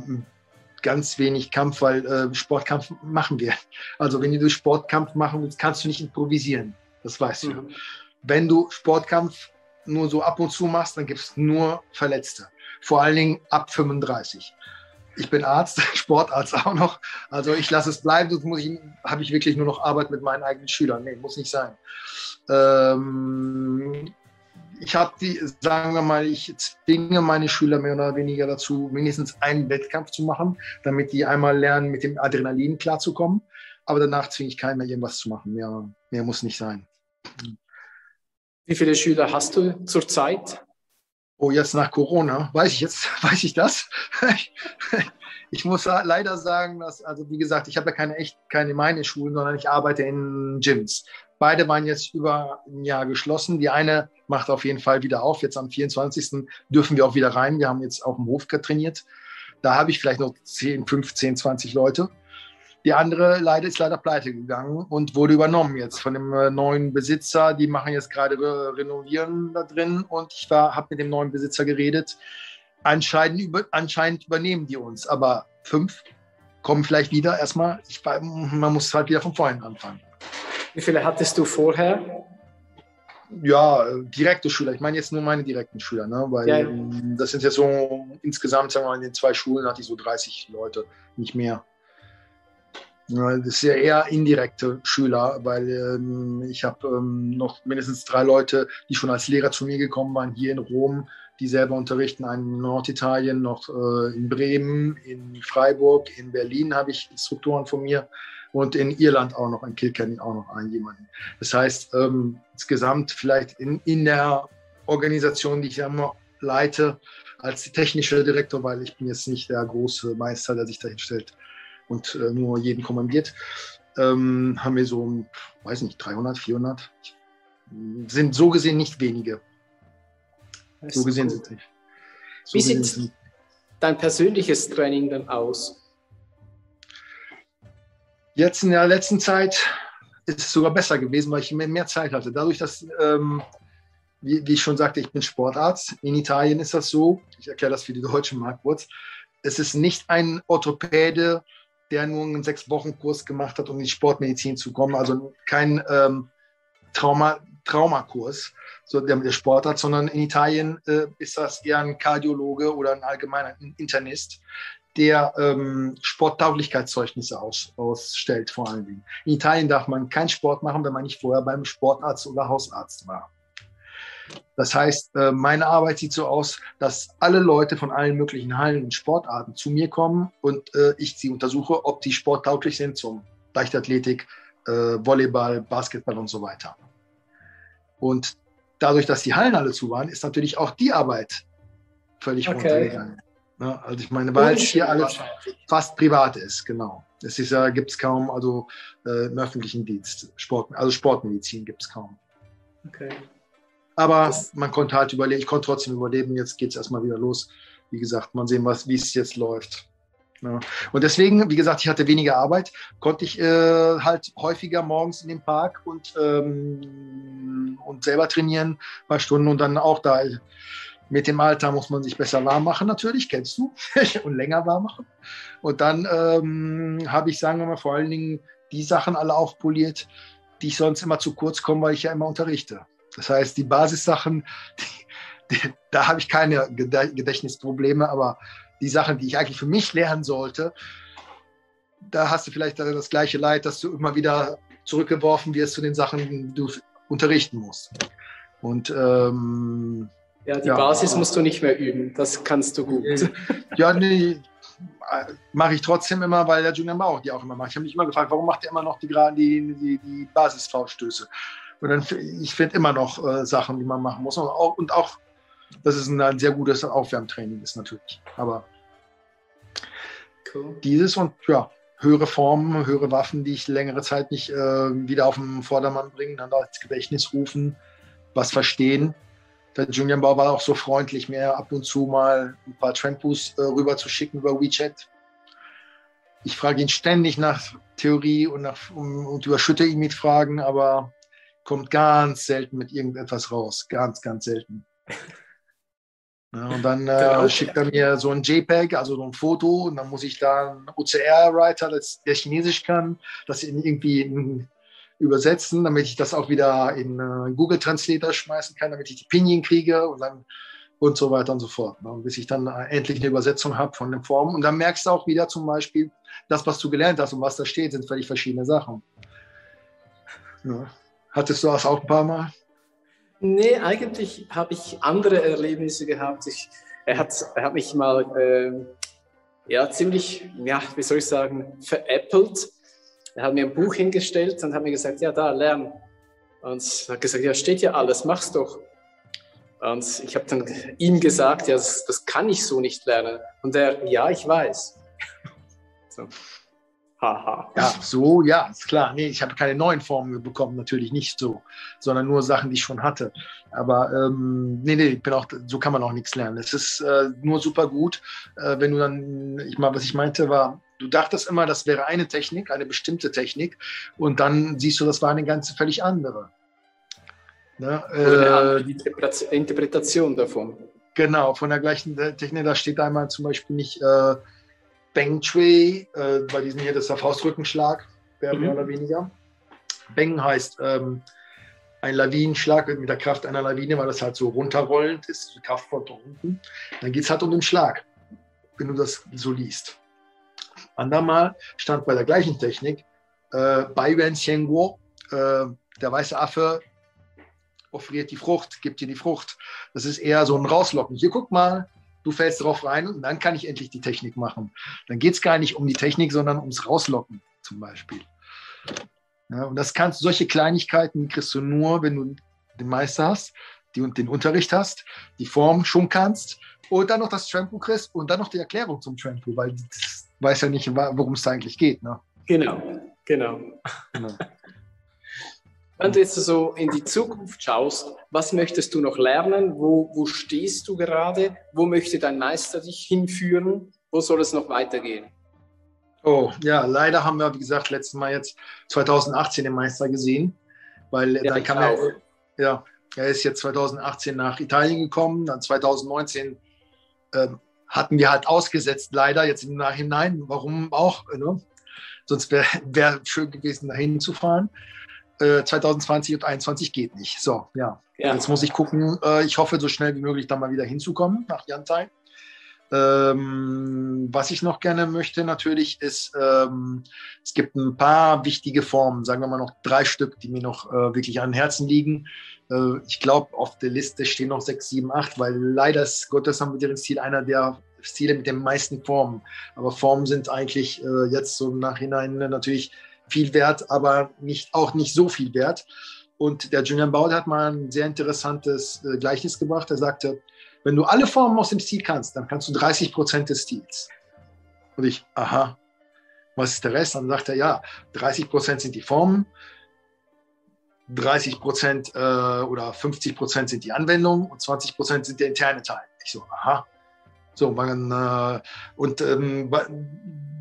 ganz wenig Kampf, weil äh, Sportkampf machen wir. Also wenn du Sportkampf machen willst, kannst du nicht improvisieren. Das weißt mhm. du. Wenn du Sportkampf nur so ab und zu machst, dann gibt es nur Verletzte. Vor allen Dingen ab 35 ich bin Arzt, Sportarzt auch noch. Also ich lasse es bleiben, sonst muss ich, habe ich wirklich nur noch Arbeit mit meinen eigenen Schülern. Nee, muss nicht sein. Ähm, ich habe die, sagen wir mal, ich zwinge meine Schüler mehr oder weniger dazu, mindestens einen Wettkampf zu machen, damit die einmal lernen, mit dem Adrenalin klarzukommen. Aber danach zwinge ich keinen mehr, irgendwas zu machen. Mehr, mehr muss nicht sein. Wie viele Schüler hast du zurzeit? Oh, jetzt nach Corona, weiß ich jetzt, weiß ich das? ich muss leider sagen, dass, also wie gesagt, ich habe ja keine echt, keine meine Schulen, sondern ich arbeite in Gyms. Beide waren jetzt über ein Jahr geschlossen. Die eine macht auf jeden Fall wieder auf. Jetzt am 24. dürfen wir auch wieder rein. Wir haben jetzt auf dem Hof trainiert. Da habe ich vielleicht noch 10, 15, 20 Leute. Die andere leider ist leider pleite gegangen und wurde übernommen jetzt von dem äh, neuen Besitzer. Die machen jetzt gerade Re Renovieren da drin und ich habe mit dem neuen Besitzer geredet. Anscheinend, über, anscheinend übernehmen die uns, aber fünf kommen vielleicht wieder. Erstmal, ich, man muss halt wieder von vorhin anfangen. Wie viele hattest du vorher? Ja, direkte Schüler. Ich meine jetzt nur meine direkten Schüler, ne? weil ja, ja. das sind ja so insgesamt, sagen wir mal, in den zwei Schulen hatte ich so 30 Leute, nicht mehr. Das ist ja eher indirekte Schüler, weil ähm, ich habe ähm, noch mindestens drei Leute, die schon als Lehrer zu mir gekommen waren, hier in Rom, die selber unterrichten, einen in Norditalien, noch äh, in Bremen, in Freiburg, in Berlin habe ich Instruktoren von mir. Und in Irland auch noch, in Kilkenny auch noch einen jemanden. Das heißt, ähm, insgesamt vielleicht in, in der Organisation, die ich ja immer leite, als technischer Direktor, weil ich bin jetzt nicht der große Meister, der sich dahin stellt, und äh, nur jeden kommandiert, ähm, haben wir so, weiß nicht, 300, 400, sind so gesehen nicht wenige. So gesehen sind sie. So Wie sieht dein persönliches Training dann aus? Jetzt in der letzten Zeit ist es sogar besser gewesen, weil ich mehr, Zeit hatte. Dadurch, dass, ähm, wie, wie, ich schon sagte, ich bin Sportarzt. In Italien ist das so, ich erkläre das für die deutschen Markt kurz, es ist nicht ein Orthopäde, der nur einen Sechs-Wochen-Kurs gemacht hat, um in die Sportmedizin zu kommen, also kein ähm, Trauma, Traumakurs, so der, der Sportart, sondern in Italien äh, ist das eher ein Kardiologe oder ein allgemeiner Internist, der ähm, Sporttauglichkeitszeugnisse aus, ausstellt, vor allen Dingen. In Italien darf man keinen Sport machen, wenn man nicht vorher beim Sportarzt oder Hausarzt war. Das heißt, äh, meine Arbeit sieht so aus, dass alle Leute von allen möglichen Hallen und Sportarten zu mir kommen und äh, ich sie untersuche, ob die sporttauglich sind zum Leichtathletik, äh, Volleyball, Basketball und so weiter. Und dadurch, dass die Hallen alle zu waren, ist natürlich auch die Arbeit völlig okay. runtergegangen. Ja, also ich meine, weil es hier alles fast privat ist, genau. Es ist ja, gibt es kaum, also äh, im öffentlichen Dienst, Sport, also Sportmedizin gibt es kaum. Okay. Aber man konnte halt überleben, ich konnte trotzdem überleben. Jetzt geht es erstmal wieder los. Wie gesagt, mal sehen, wie es jetzt läuft. Ja. Und deswegen, wie gesagt, ich hatte weniger Arbeit, konnte ich äh, halt häufiger morgens in den Park und, ähm, und selber trainieren, ein paar Stunden und dann auch da. Mit dem Alter muss man sich besser warm machen, natürlich, kennst du, und länger warm machen. Und dann ähm, habe ich, sagen wir mal, vor allen Dingen die Sachen alle aufpoliert, die ich sonst immer zu kurz komme, weil ich ja immer unterrichte. Das heißt, die Basissachen, die, die, da habe ich keine Gedächtnisprobleme, aber die Sachen, die ich eigentlich für mich lernen sollte, da hast du vielleicht das gleiche Leid, dass du immer wieder zurückgeworfen wirst zu den Sachen, die du unterrichten musst. Und ähm, ja, die ja, Basis musst du nicht mehr üben, das kannst du gut. Ja, nee, mache ich trotzdem immer, weil der Junior Bauch die auch immer macht. Ich habe mich immer gefragt, warum macht er immer noch die, die, die, die Basisfauststöße? Und dann, ich finde immer noch äh, Sachen, die man machen muss. Und auch, und auch dass es ein, ein, sehr gutes Aufwärmtraining ist natürlich. Aber cool. dieses und ja, höhere Formen, höhere Waffen, die ich längere Zeit nicht äh, wieder auf den Vordermann bringen, dann ins Gedächtnis rufen, was verstehen. Der Julian Bau war auch so freundlich, mir ab und zu mal ein paar Trampus äh, rüber zu schicken über WeChat. Ich frage ihn ständig nach Theorie und, nach, um, und überschütte ihn mit Fragen, aber kommt ganz selten mit irgendetwas raus. Ganz, ganz selten. Ja, und dann äh, schickt er mir so ein JPEG, also so ein Foto, und dann muss ich da einen OCR-Writer, der Chinesisch kann, das irgendwie in, übersetzen, damit ich das auch wieder in äh, Google Translator schmeißen kann, damit ich die Pinyin kriege und dann und so weiter und so fort. Ne? Bis ich dann äh, endlich eine Übersetzung habe von den Formen. Und dann merkst du auch wieder zum Beispiel, das, was du gelernt hast und was da steht, sind völlig verschiedene Sachen. Ja. Hattest du das auch ein paar Mal? Nee, eigentlich habe ich andere Erlebnisse gehabt. Ich, er, hat, er hat mich mal äh, ja, ziemlich, ja, wie soll ich sagen, veräppelt. Er hat mir ein Buch hingestellt und hat mir gesagt, ja, da, lern. Und hat gesagt, ja, steht ja alles, mach's doch. Und ich habe dann ihm gesagt, ja, das, das, kann ich so nicht lernen. Und er, ja, ich weiß. so. Haha. Ja, so, ja, ist klar. Nee, ich habe keine neuen Formen bekommen, natürlich nicht so, sondern nur Sachen, die ich schon hatte. Aber ähm, nee, nee, ich bin auch, so kann man auch nichts lernen. Es ist äh, nur super gut, äh, wenn du dann, ich mal, was ich meinte, war, du dachtest immer, das wäre eine Technik, eine bestimmte Technik, und dann siehst du, das war eine ganz völlig andere. Ne? Äh, die Interpretation davon. Genau, von der gleichen Technik, da steht einmal zum Beispiel nicht äh, Beng Shui, äh, bei diesem hier, das ist der Fauftrückenschlag, mehr mhm. oder weniger. Beng heißt ähm, ein Lawinenschlag mit der Kraft einer Lawine, weil das halt so runterrollend ist, die Kraft von unten. Dann geht es halt um den Schlag, wenn du das so liest. Andermal stand bei der gleichen Technik äh, Bai Wen Xianguo, äh, der weiße Affe offeriert die Frucht, gibt dir die Frucht. Das ist eher so ein Rauslocken. Hier, guck mal, du fällst drauf rein und dann kann ich endlich die Technik machen. Dann geht es gar nicht um die Technik, sondern ums Rauslocken zum Beispiel. Ja, und das kannst, solche Kleinigkeiten kriegst du nur, wenn du den Meister hast, die, den Unterricht hast, die Form schon kannst und dann noch das Trampo kriegst und dann noch die Erklärung zum Trampo, weil das weiß ja nicht, worum es da eigentlich geht. Ne? Genau, genau. genau. Wenn du jetzt so in die Zukunft schaust, was möchtest du noch lernen? Wo, wo stehst du gerade? Wo möchte dein Meister dich hinführen? Wo soll es noch weitergehen? Oh, ja, leider haben wir, wie gesagt, letztes Mal jetzt 2018 den Meister gesehen, weil ja, dann kam er, ja, er ist jetzt 2018 nach Italien gekommen, dann 2019 äh, hatten wir halt ausgesetzt, leider jetzt im Nachhinein, warum auch, ne? sonst wäre wär schön gewesen, dahin zu fahren. Äh, 2020 und 2021 geht nicht. So, ja. ja. Jetzt muss ich gucken. Äh, ich hoffe, so schnell wie möglich dann mal wieder hinzukommen nach Jantai. Ähm, was ich noch gerne möchte natürlich ist, ähm, es gibt ein paar wichtige Formen, sagen wir mal noch drei Stück, die mir noch äh, wirklich an Herzen liegen. Äh, ich glaube, auf der Liste stehen noch sechs, sieben, acht, weil leider ist Gottes haben wir den Stil einer der Stile mit den meisten Formen. Aber Formen sind eigentlich äh, jetzt so im Nachhinein natürlich viel wert, aber nicht, auch nicht so viel wert. Und der Julian Baud hat mal ein sehr interessantes äh, Gleichnis gebracht. Er sagte, wenn du alle Formen aus dem Stil kannst, dann kannst du 30 Prozent des Stils. Und ich, aha, was ist der Rest? Dann sagt er, ja, 30 Prozent sind die Formen, 30 Prozent äh, oder 50 Prozent sind die Anwendungen und 20 Prozent sind der interne Teil. Ich so, aha. So, man, äh, und ähm,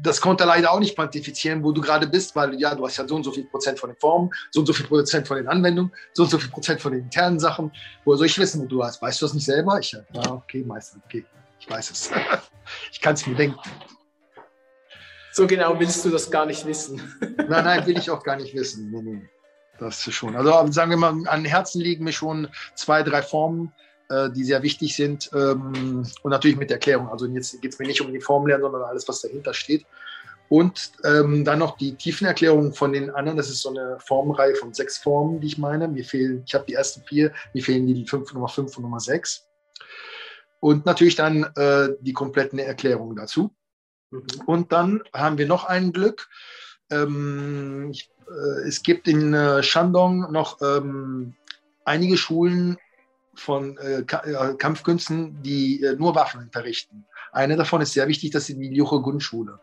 das konnte er leider auch nicht quantifizieren, wo du gerade bist, weil ja, du hast ja so und so viel Prozent von den Formen, so und so viel Prozent von den Anwendungen, so und so viel Prozent von den internen Sachen. Woher soll ich wissen, wo du hast? Weißt du das nicht selber? Ich, ja, okay, Meister, okay, ich weiß es. ich kann es mir denken. So genau willst du das gar nicht wissen. nein, nein, will ich auch gar nicht wissen. Nee, nee, das ist schon. Also sagen wir mal, an Herzen liegen mir schon zwei, drei Formen äh, die sehr wichtig sind. Ähm, und natürlich mit Erklärung. Also jetzt geht es mir nicht um die Formel, sondern alles, was dahinter steht. Und ähm, dann noch die Tiefenerklärung von den anderen. Das ist so eine Formreihe von sechs Formen, die ich meine. Mir fehlen, ich habe die ersten vier, mir fehlen die fünf, Nummer fünf und Nummer sechs. Und natürlich dann äh, die kompletten Erklärungen dazu. Mhm. Und dann haben wir noch ein Glück. Ähm, ich, äh, es gibt in äh, Shandong noch ähm, einige Schulen, von äh, äh, Kampfkünsten, die äh, nur Waffen unterrichten. Eine davon ist sehr wichtig, das ist die Lyoche Grundschule.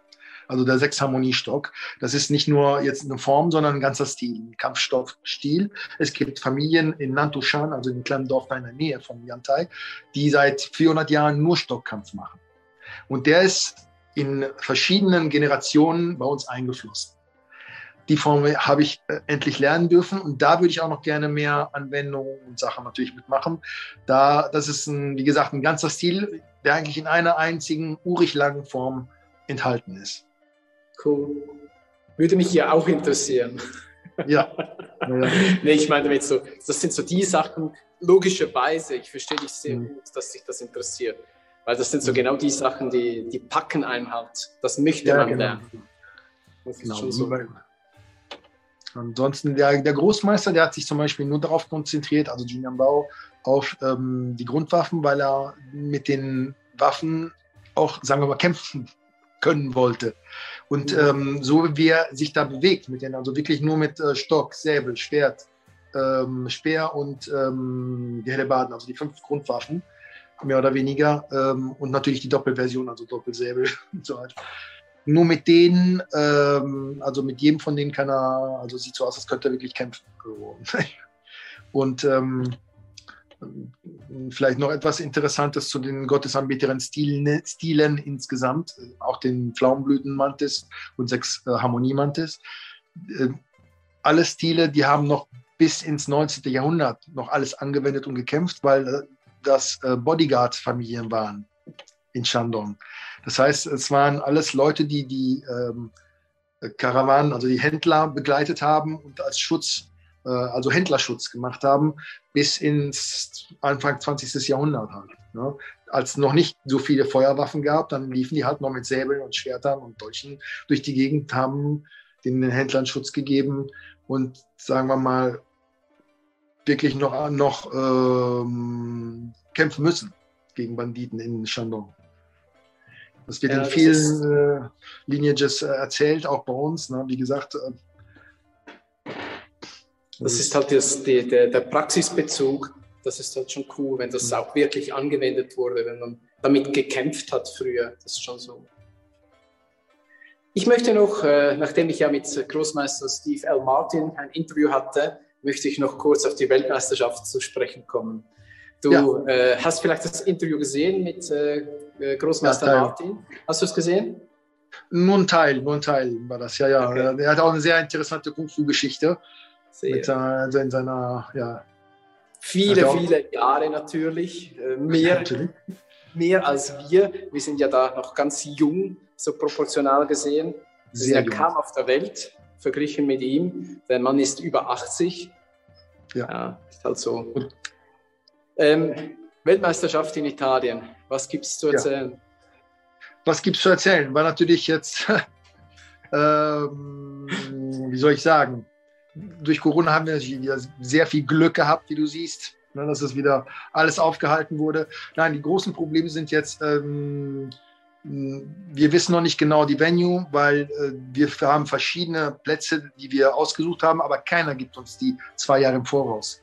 Also der Sechsharmoniestock. Das ist nicht nur jetzt eine Form, sondern ein ganzer Stil, ein Kampfstoffstil. Es gibt Familien in Nantushan, also in einem kleinen Dorf in der Nähe von Yantai, die seit 400 Jahren nur Stockkampf machen. Und der ist in verschiedenen Generationen bei uns eingeflossen die Form habe ich äh, endlich lernen dürfen und da würde ich auch noch gerne mehr Anwendungen und Sachen natürlich mitmachen. Da, das ist ein, wie gesagt, ein ganzer Stil, der eigentlich in einer einzigen urig langen Form enthalten ist. Cool. Würde mich ja auch interessieren. Ja. nee, ich meine damit so, das sind so die Sachen, logischerweise, ich verstehe dich sehr mhm. gut, dass sich das interessiert. Weil das sind so mhm. genau die Sachen, die, die packen einem halt. Das möchte ja, man genau. lernen. Das ist genau. schon so. Ansonsten der, der Großmeister, der hat sich zum Beispiel nur darauf konzentriert, also Julian Bau, auf ähm, die Grundwaffen, weil er mit den Waffen auch, sagen wir mal, kämpfen können wollte. Und ähm, so wie er sich da bewegt, mit denen, also wirklich nur mit äh, Stock, Säbel, Schwert, ähm, Speer und ähm, Hellebarden, also die fünf Grundwaffen, mehr oder weniger. Ähm, und natürlich die Doppelversion, also Doppelsäbel und so weiter nur mit denen, ähm, also mit jedem von denen kann er, also sieht so aus, als könnte er wirklich kämpfen. Und ähm, vielleicht noch etwas Interessantes zu den gottesanbeteren Stilen, Stilen insgesamt, auch den Pflaumenblütenmantis und sechs äh, Harmoniemantis. Äh, alle Stile, die haben noch bis ins 19. Jahrhundert noch alles angewendet und gekämpft, weil äh, das äh, Bodyguard-Familien waren in Shandong. Das heißt, es waren alles Leute, die die ähm, Karawanen, also die Händler begleitet haben und als Schutz, äh, also Händlerschutz gemacht haben, bis ins Anfang 20. Jahrhundert halt. Ne? Als noch nicht so viele Feuerwaffen gab, dann liefen die halt noch mit Säbeln und Schwertern und Dolchen durch die Gegend, haben den Händlern Schutz gegeben und sagen wir mal, wirklich noch, noch ähm, kämpfen müssen gegen Banditen in Shandong. Das wird ja, in vielen äh, Lineages äh, erzählt, auch bei uns. Ne? Wie gesagt. Äh, das ist halt das, die, der, der Praxisbezug. Das ist halt schon cool, wenn das mhm. auch wirklich angewendet wurde, wenn man damit gekämpft hat früher. Das ist schon so. Ich möchte noch, äh, nachdem ich ja mit Großmeister Steve L. Martin ein Interview hatte, möchte ich noch kurz auf die Weltmeisterschaft zu sprechen kommen. Du ja. äh, hast vielleicht das Interview gesehen mit äh, äh Großmeister ja, Martin. Hast du es gesehen? Nur ein Teil, nur ein Teil war das, ja, ja. Okay. Er hat auch eine sehr interessante Kung-Fu-Geschichte. Mit also in seiner, ja. Viele, viele Jahre natürlich. Äh, mehr, natürlich. mehr als wir. Wir sind ja da noch ganz jung, so proportional gesehen. Wir sind ja kaum auf der Welt, verglichen mit ihm. Der Mann ist über 80. Ja, ja ist halt so. Ähm, Weltmeisterschaft in Italien, was gibt es zu erzählen? Ja. Was gibt es zu erzählen? War natürlich jetzt, ähm, wie soll ich sagen, durch Corona haben wir wieder sehr viel Glück gehabt, wie du siehst, ne, dass es wieder alles aufgehalten wurde. Nein, die großen Probleme sind jetzt, ähm, wir wissen noch nicht genau die Venue, weil äh, wir haben verschiedene Plätze, die wir ausgesucht haben, aber keiner gibt uns die zwei Jahre im Voraus.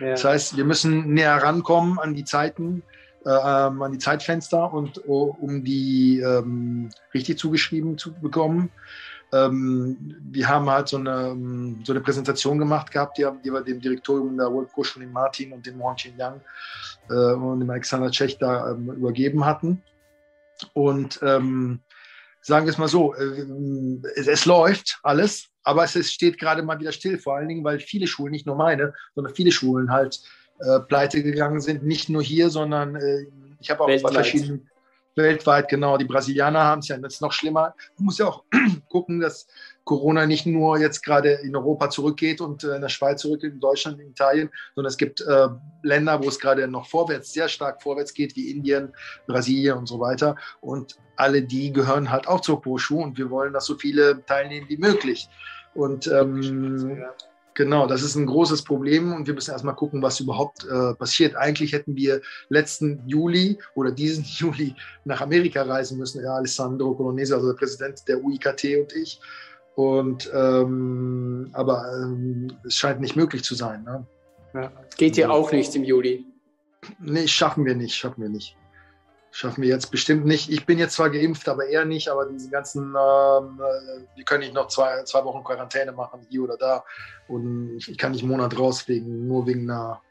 Ja. Das heißt, wir müssen näher rankommen an die Zeiten, äh, ähm, an die Zeitfenster und uh, um die ähm, richtig zugeschrieben zu bekommen. Ähm, wir haben halt so eine, ähm, so eine Präsentation gemacht gehabt, die, die wir dem Direktorium der World Pro schon den Martin und dem Wang Yang äh, und dem Alexander Tschech da ähm, übergeben hatten. Und ähm, sagen wir es mal so, äh, es, läuft alles, aber es, steht gerade mal wieder still, vor allen Dingen, weil viele Schulen, nicht nur meine, sondern viele Schulen halt äh, pleite gegangen sind. Nicht nur hier, sondern äh, ich habe auch weltweit. bei verschiedenen weltweit, genau. Die Brasilianer haben es ja jetzt noch schlimmer. Man muss ja auch gucken, dass Corona nicht nur jetzt gerade in Europa zurückgeht und äh, in der Schweiz zurückgeht, in Deutschland, in Italien, sondern es gibt äh, Länder, wo es gerade noch vorwärts, sehr stark vorwärts geht, wie Indien, Brasilien und so weiter. Und alle die gehören halt auch zur Pro-Schuh und wir wollen, dass so viele teilnehmen wie möglich. Und ähm, genau, das ist ein großes Problem und wir müssen erstmal gucken, was überhaupt äh, passiert. Eigentlich hätten wir letzten Juli oder diesen Juli nach Amerika reisen müssen, ja, Alessandro Colonese, also der Präsident der UIKT und ich. Und ähm, aber ähm, es scheint nicht möglich zu sein. Ne? Ja. Geht ja auch nicht im Juli. Nee, schaffen wir nicht, schaffen wir nicht. Schaffen wir jetzt bestimmt nicht. Ich bin jetzt zwar geimpft, aber eher nicht. Aber diese ganzen, ähm, äh, wir können nicht noch zwei, zwei Wochen Quarantäne machen, hier oder da. Und ich, ich kann nicht einen Monat raus, wegen, nur wegen einer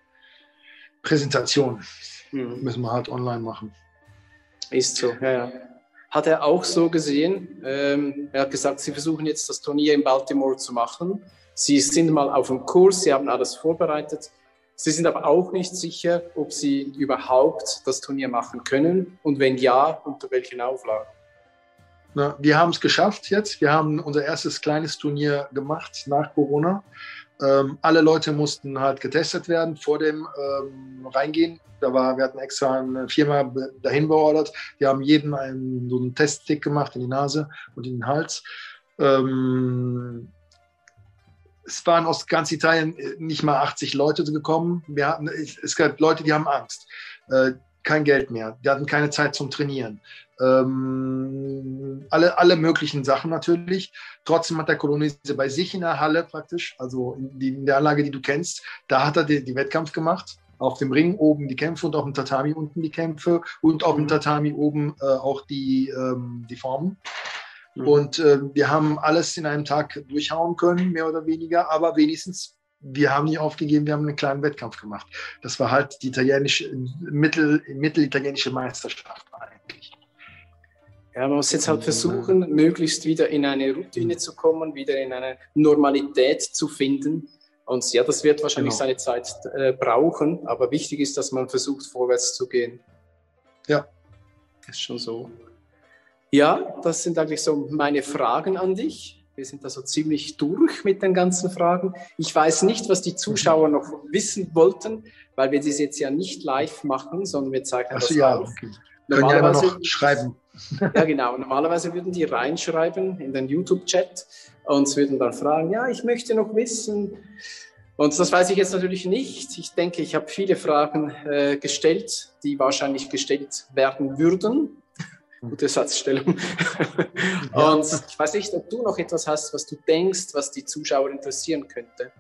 Präsentation. Mhm. Müssen wir halt online machen. Ist so, ja, ja. Hat er auch so gesehen. Ähm, er hat gesagt, sie versuchen jetzt das Turnier in Baltimore zu machen. Sie sind mal auf dem Kurs, sie haben alles vorbereitet. Sie sind aber auch nicht sicher, ob Sie überhaupt das Turnier machen können und wenn ja, unter welchen Auflagen. Na, wir haben es geschafft jetzt. Wir haben unser erstes kleines Turnier gemacht nach Corona. Ähm, alle Leute mussten halt getestet werden vor dem ähm, Reingehen. Da war, wir hatten extra eine Firma dahin beordert. Die haben jedem einen, so einen Teststick gemacht in die Nase und in den Hals. Ähm, es waren aus ganz Italien äh, nicht mal 80 Leute gekommen. Wir hatten, es gab Leute, die haben Angst. Äh, kein Geld mehr. Die hatten keine Zeit zum Trainieren. Ähm, alle, alle möglichen Sachen natürlich. Trotzdem hat der Kolonise bei sich in der Halle praktisch, also in, die, in der Anlage, die du kennst, da hat er die, die, Wettkampf gemacht. Auf dem Ring oben die Kämpfe und auf dem Tatami unten die Kämpfe und auf dem mhm. Tatami oben äh, auch die, ähm, die Formen. Mhm. Und äh, wir haben alles in einem Tag durchhauen können, mehr oder weniger, aber wenigstens, wir haben nicht aufgegeben, wir haben einen kleinen Wettkampf gemacht. Das war halt die italienische, mittel, mittelitalienische Meisterschaft eigentlich. Ja, man muss jetzt halt versuchen, möglichst wieder in eine Routine zu kommen, wieder in eine Normalität zu finden. Und ja, das wird wahrscheinlich genau. seine Zeit äh, brauchen, aber wichtig ist, dass man versucht, vorwärts zu gehen. Ja. Ist schon so. Ja, das sind eigentlich so meine Fragen an dich. Wir sind da so ziemlich durch mit den ganzen Fragen. Ich weiß nicht, was die Zuschauer noch wissen wollten, weil wir das jetzt ja nicht live machen, sondern wir zeigen Ach, das ja, auf. Okay. Können ja noch schreiben. Ja, genau. Normalerweise würden die reinschreiben in den YouTube-Chat und würden dann fragen, ja, ich möchte noch wissen. Und das weiß ich jetzt natürlich nicht. Ich denke, ich habe viele Fragen äh, gestellt, die wahrscheinlich gestellt werden würden gute Satzstellung. Ja. Und ich weiß nicht, ob du noch etwas hast, was du denkst, was die Zuschauer interessieren könnte.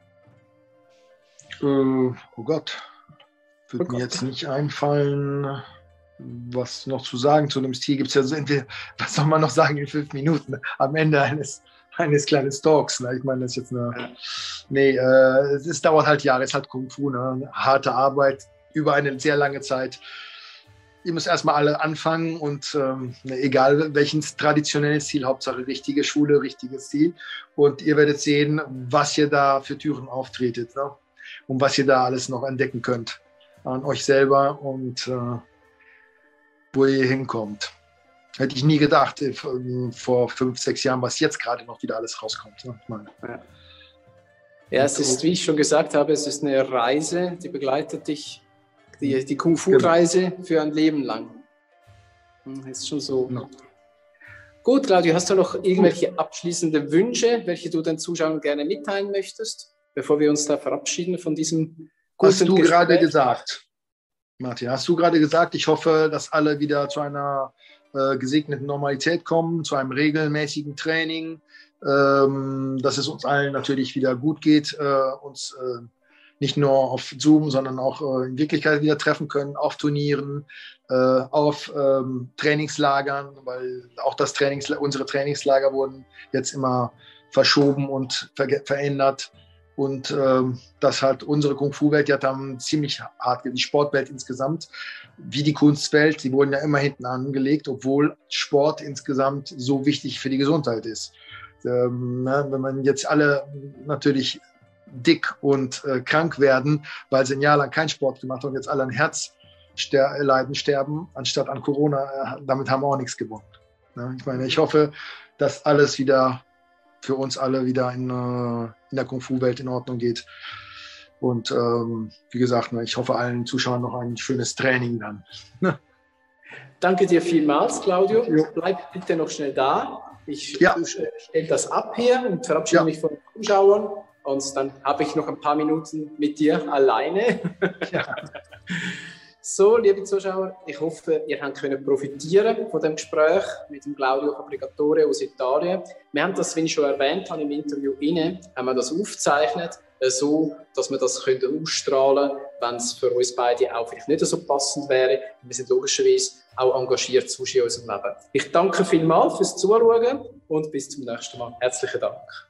Äh, oh Gott, würde oh mir jetzt nicht einfallen, was noch zu sagen zu dem Stil. Gibt es ja so entweder, was soll man noch sagen in fünf Minuten am Ende eines, eines kleinen Dogs. Ne? Ich meine, das ist jetzt eine. Ja. Nee, äh, es dauert halt Jahre, es ist halt Kung Fu, ne? harte Arbeit über eine sehr lange Zeit. Ihr müsst erstmal alle anfangen und ähm, ne, egal welches traditionelles Ziel, Hauptsache richtige Schule, richtiges Ziel. Und ihr werdet sehen, was ihr da für Türen auftretet ne? und was ihr da alles noch entdecken könnt an euch selber und äh, wo ihr hinkommt. Hätte ich nie gedacht, äh, vor fünf, sechs Jahren, was jetzt gerade noch wieder alles rauskommt. Ne? Ja. ja, es ist, wie ich schon gesagt habe, es ist eine Reise, die begleitet dich, die, die Kung-Fu-Reise genau. für ein Leben lang. Das hm, ist schon so. Genau. Gut, Claudio, hast du noch irgendwelche abschließende Wünsche, welche du den Zuschauern gerne mitteilen möchtest, bevor wir uns da verabschieden von diesem guten Hast du Gespräch? gerade gesagt, Martin, hast du gerade gesagt, ich hoffe, dass alle wieder zu einer äh, gesegneten Normalität kommen, zu einem regelmäßigen Training, ähm, dass es uns allen natürlich wieder gut geht, äh, uns äh, nicht nur auf Zoom, sondern auch äh, in Wirklichkeit wieder treffen können, auf Turnieren, äh, auf ähm, Trainingslagern, weil auch das Trainings, unsere Trainingslager wurden jetzt immer verschoben und ver verändert. Und ähm, das hat unsere Kung-Fu-Welt, hat dann ziemlich hart, die Sportwelt insgesamt, wie die Kunstwelt, die wurden ja immer hinten angelegt, obwohl Sport insgesamt so wichtig für die Gesundheit ist. Ähm, ne, wenn man jetzt alle natürlich dick und äh, krank werden, weil sie ein Jahr lang keinen Sport gemacht haben und jetzt alle an Herzleiden sterben, anstatt an Corona, äh, damit haben wir auch nichts gewonnen. Ne? Ich meine, ich hoffe, dass alles wieder für uns alle wieder in, äh, in der Kung-Fu-Welt in Ordnung geht. Und ähm, wie gesagt, ne, ich hoffe allen Zuschauern noch ein schönes Training dann. Danke dir vielmals, Claudio. Jo. Bleib bitte noch schnell da. Ich ja. stelle das ab hier und verabschiede ja. mich von den Zuschauern. Und dann habe ich noch ein paar Minuten mit dir alleine. Ja. So, liebe Zuschauer, ich hoffe, ihr habt können profitieren von dem Gespräch mit dem Claudio Fabricatore aus Italien. Wir haben das, wie ich schon erwähnt habe, im Interview inne, haben wir das aufgezeichnet, äh, so, dass wir das können ausstrahlen können, wenn es für uns beide auch vielleicht nicht so passend wäre. Wir sind logischerweise auch engagiert zwischen unserem Leben. Ich danke vielmals fürs Zuschauen und bis zum nächsten Mal. Herzlichen Dank.